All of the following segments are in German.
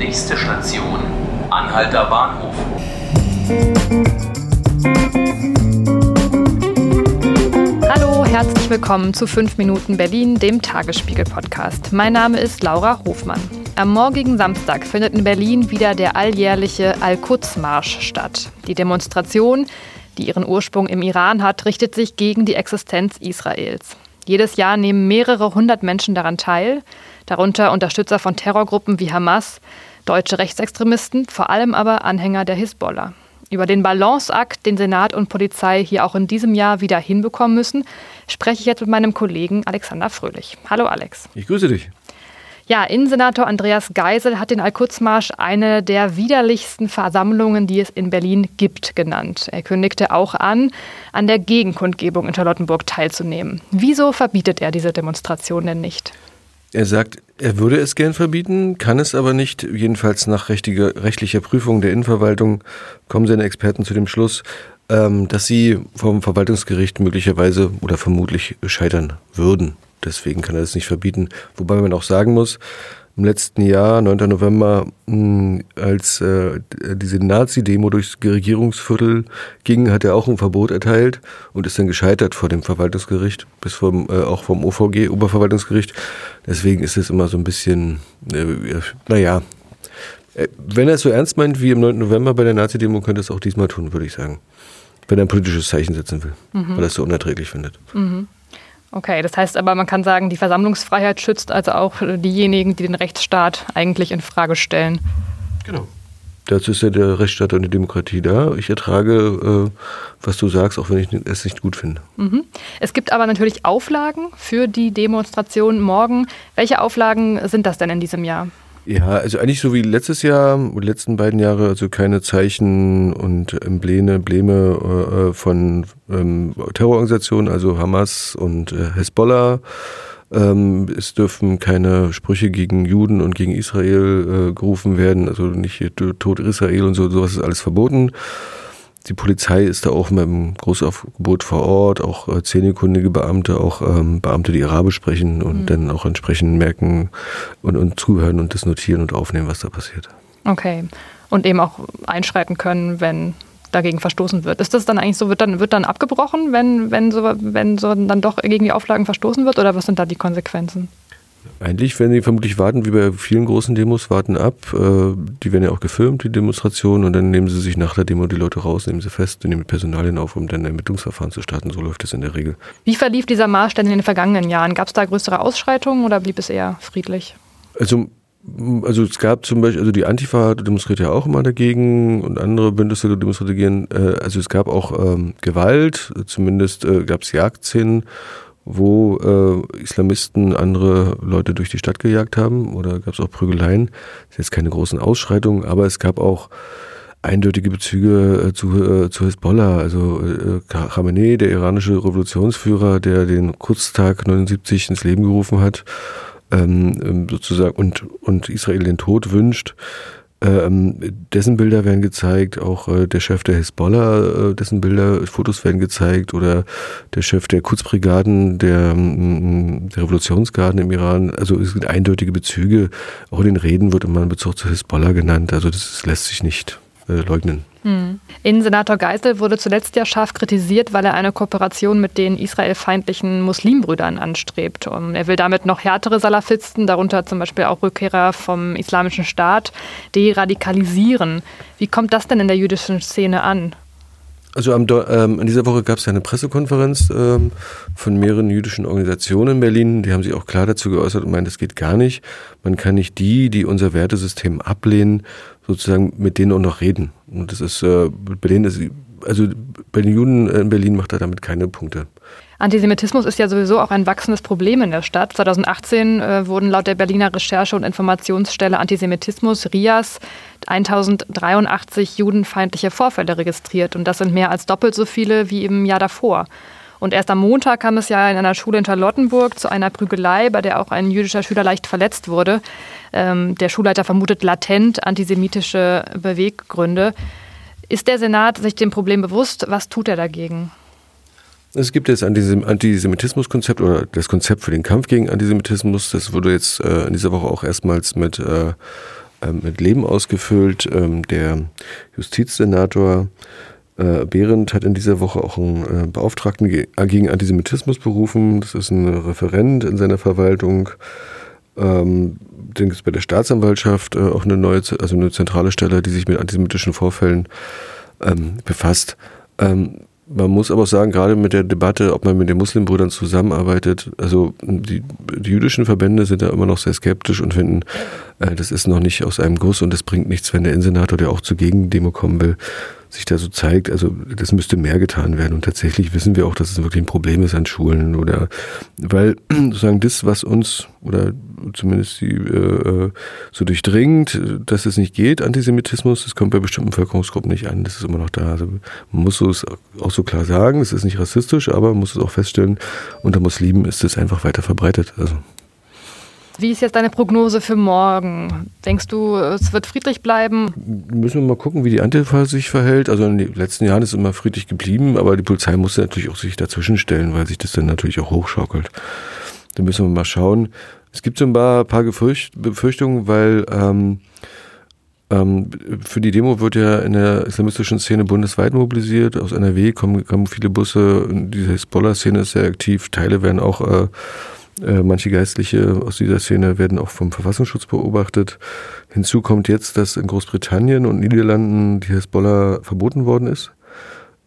Nächste Station, Anhalter Bahnhof. Hallo, herzlich willkommen zu 5 Minuten Berlin, dem Tagesspiegel-Podcast. Mein Name ist Laura Hofmann. Am morgigen Samstag findet in Berlin wieder der alljährliche Al-Quds-Marsch statt. Die Demonstration, die ihren Ursprung im Iran hat, richtet sich gegen die Existenz Israels. Jedes Jahr nehmen mehrere hundert Menschen daran teil, darunter Unterstützer von Terrorgruppen wie Hamas, deutsche Rechtsextremisten, vor allem aber Anhänger der Hisbollah. Über den Balanceakt, den Senat und Polizei hier auch in diesem Jahr wieder hinbekommen müssen, spreche ich jetzt mit meinem Kollegen Alexander Fröhlich. Hallo Alex. Ich grüße dich. Ja, Innensenator Andreas Geisel hat den Al-Quds-Marsch eine der widerlichsten Versammlungen, die es in Berlin gibt, genannt. Er kündigte auch an, an der Gegenkundgebung in Charlottenburg teilzunehmen. Wieso verbietet er diese Demonstration denn nicht? Er sagt, er würde es gern verbieten, kann es aber nicht. Jedenfalls nach rechtlicher Prüfung der Innenverwaltung kommen seine Experten zu dem Schluss, ähm, dass sie vom Verwaltungsgericht möglicherweise oder vermutlich scheitern würden. Deswegen kann er es nicht verbieten. Wobei man auch sagen muss, im letzten Jahr, 9. November, hm, als äh, diese Nazi-Demo durchs Regierungsviertel ging, hat er auch ein Verbot erteilt und ist dann gescheitert vor dem Verwaltungsgericht, bis vom, äh, auch vom OVG, Oberverwaltungsgericht. Deswegen ist es immer so ein bisschen, äh, naja, wenn er es so ernst meint wie im 9. November bei der Nazi-Demo, könnte er es auch diesmal tun, würde ich sagen. Wenn er ein politisches Zeichen setzen will, mhm. weil er es so unerträglich findet. Mhm. Okay, das heißt aber, man kann sagen, die Versammlungsfreiheit schützt also auch diejenigen, die den Rechtsstaat eigentlich in Frage stellen. Genau. Dazu ist ja der Rechtsstaat und die Demokratie da. Ich ertrage, äh, was du sagst, auch wenn ich es nicht gut finde. Mhm. Es gibt aber natürlich Auflagen für die Demonstration morgen. Welche Auflagen sind das denn in diesem Jahr? Ja, also eigentlich so wie letztes Jahr, die letzten beiden Jahre, also keine Zeichen und Embleme, Embleme äh, von ähm, Terrororganisationen, also Hamas und äh, Hezbollah. Ähm, es dürfen keine Sprüche gegen Juden und gegen Israel äh, gerufen werden, also nicht Tod Israel und so, sowas ist alles verboten. Die Polizei ist da auch mit einem Großaufgebot vor Ort, auch äh, zehnekundige Beamte, auch ähm, Beamte, die Arabisch sprechen und mhm. dann auch entsprechend merken und, und zuhören und das notieren und aufnehmen, was da passiert. Okay. Und eben auch einschreiten können, wenn dagegen verstoßen wird. Ist das dann eigentlich so, wird dann, wird dann abgebrochen, wenn, wenn, so, wenn so dann doch gegen die Auflagen verstoßen wird oder was sind da die Konsequenzen? Eigentlich werden die vermutlich warten, wie bei vielen großen Demos, warten ab. Äh, die werden ja auch gefilmt, die Demonstrationen, und dann nehmen sie sich nach der Demo die Leute raus, nehmen sie fest, nehmen Personalien auf, um dann ein Ermittlungsverfahren zu starten. So läuft es in der Regel. Wie verlief dieser Marsch denn in den vergangenen Jahren? Gab es da größere Ausschreitungen oder blieb es eher friedlich? Also also es gab zum Beispiel, also die Antifa demonstriert ja auch immer dagegen und andere Bündnisse demonstrieren. Äh, also es gab auch ähm, Gewalt, zumindest äh, gab es Jagdszenen wo äh, Islamisten andere Leute durch die Stadt gejagt haben oder gab es auch Prügeleien. Das ist jetzt keine großen Ausschreitungen, aber es gab auch eindeutige Bezüge äh, zu, äh, zu Hezbollah. Also äh, Khamenei, der iranische Revolutionsführer, der den Kurztag 79 ins Leben gerufen hat, ähm, ähm, sozusagen und, und Israel den Tod wünscht, ähm, dessen Bilder werden gezeigt, auch äh, der Chef der Hisbollah, äh, dessen Bilder, Fotos werden gezeigt, oder der Chef der Quds-Brigaden, der, mm, der Revolutionsgarden im Iran. Also es sind eindeutige Bezüge. Auch in den Reden wird immer ein Bezug zu Hisbollah genannt. Also das lässt sich nicht äh, leugnen. Hm. Innensenator Geisel wurde zuletzt ja scharf kritisiert, weil er eine Kooperation mit den israelfeindlichen Muslimbrüdern anstrebt. Und er will damit noch härtere Salafisten, darunter zum Beispiel auch Rückkehrer vom Islamischen Staat, deradikalisieren. Wie kommt das denn in der jüdischen Szene an? Also am, ähm, in dieser Woche gab es ja eine Pressekonferenz ähm, von mehreren jüdischen Organisationen in Berlin. Die haben sich auch klar dazu geäußert und meinen, das geht gar nicht. Man kann nicht die, die unser Wertesystem ablehnen, sozusagen mit denen auch noch reden. Und das ist äh, bei denen ist, also bei den Juden in Berlin macht er damit keine Punkte. Antisemitismus ist ja sowieso auch ein wachsendes Problem in der Stadt. 2018 äh, wurden laut der Berliner Recherche- und Informationsstelle Antisemitismus RIAS 1083 judenfeindliche Vorfälle registriert. Und das sind mehr als doppelt so viele wie im Jahr davor. Und erst am Montag kam es ja in einer Schule in Charlottenburg zu einer Prügelei, bei der auch ein jüdischer Schüler leicht verletzt wurde. Ähm, der Schulleiter vermutet latent antisemitische Beweggründe. Ist der Senat sich dem Problem bewusst? Was tut er dagegen? Es gibt jetzt Antisemitismus-Konzept oder das Konzept für den Kampf gegen Antisemitismus. Das wurde jetzt äh, in dieser Woche auch erstmals mit äh, ähm, mit Leben ausgefüllt. Ähm, der Justizsenator äh, Behrendt hat in dieser Woche auch einen äh, Beauftragten gegen Antisemitismus berufen. Das ist ein Referent in seiner Verwaltung. Ähm, dann gibt es bei der Staatsanwaltschaft äh, auch eine neue, also eine zentrale Stelle, die sich mit antisemitischen Vorfällen ähm, befasst. Ähm, man muss aber sagen, gerade mit der Debatte, ob man mit den Muslimbrüdern zusammenarbeitet, also die, die jüdischen Verbände sind da immer noch sehr skeptisch und finden, äh, das ist noch nicht aus einem Guss und das bringt nichts, wenn der Innensenator, der auch zur Gegendemo kommen will, sich da so zeigt, also das müsste mehr getan werden. Und tatsächlich wissen wir auch, dass es wirklich ein Problem ist an Schulen oder weil sozusagen das, was uns oder zumindest die äh, so durchdringt, dass es nicht geht, Antisemitismus, das kommt bei bestimmten Bevölkerungsgruppen nicht an, das ist immer noch da. Also man muss es auch so klar sagen, es ist nicht rassistisch, aber man muss es auch feststellen, unter Muslimen ist es einfach weiter verbreitet. Also wie ist jetzt deine Prognose für morgen? Denkst du, es wird friedlich bleiben? Müssen wir mal gucken, wie die Antifa sich verhält. Also in den letzten Jahren ist es immer friedlich geblieben, aber die Polizei musste natürlich auch sich dazwischen stellen, weil sich das dann natürlich auch hochschaukelt. Da müssen wir mal schauen. Es gibt so ein paar, paar Befürchtungen, weil ähm, ähm, für die Demo wird ja in der islamistischen Szene bundesweit mobilisiert. Aus NRW kommen, kommen viele Busse. Diese Hezbollah-Szene ist sehr aktiv. Teile werden auch äh, äh, manche Geistliche aus dieser Szene werden auch vom Verfassungsschutz beobachtet. Hinzu kommt jetzt, dass in Großbritannien und Niederlanden die Hezbollah verboten worden ist.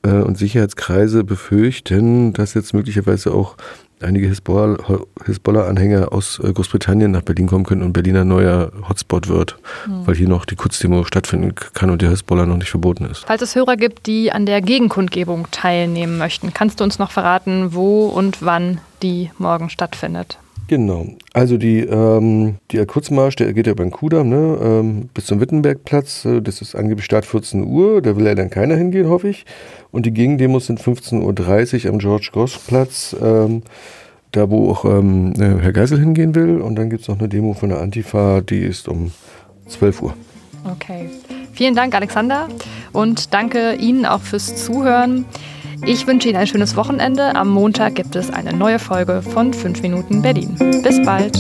Äh, und Sicherheitskreise befürchten, dass jetzt möglicherweise auch einige Hisbollah-Anhänger aus äh, Großbritannien nach Berlin kommen können und Berliner neuer Hotspot wird, mhm. weil hier noch die Kurzdemo stattfinden kann und der Hisbollah noch nicht verboten ist. Falls es Hörer gibt, die an der Gegenkundgebung teilnehmen möchten, kannst du uns noch verraten, wo und wann die morgen stattfindet? Genau. Also die, ähm, der Kurzmarsch, der geht ja beim Kudamm ne, ähm, bis zum Wittenbergplatz. Äh, das ist angeblich Start 14 Uhr. Da will ja dann keiner hingehen, hoffe ich. Und die Gegendemos sind 15.30 Uhr am George-Grosch-Platz. Ähm, da, wo auch ähm, äh, Herr Geisel hingehen will. Und dann gibt es noch eine Demo von der Antifa, die ist um 12 Uhr. Okay. Vielen Dank, Alexander. Und danke Ihnen auch fürs Zuhören. Ich wünsche Ihnen ein schönes Wochenende. Am Montag gibt es eine neue Folge von 5 Minuten Berlin. Bis bald.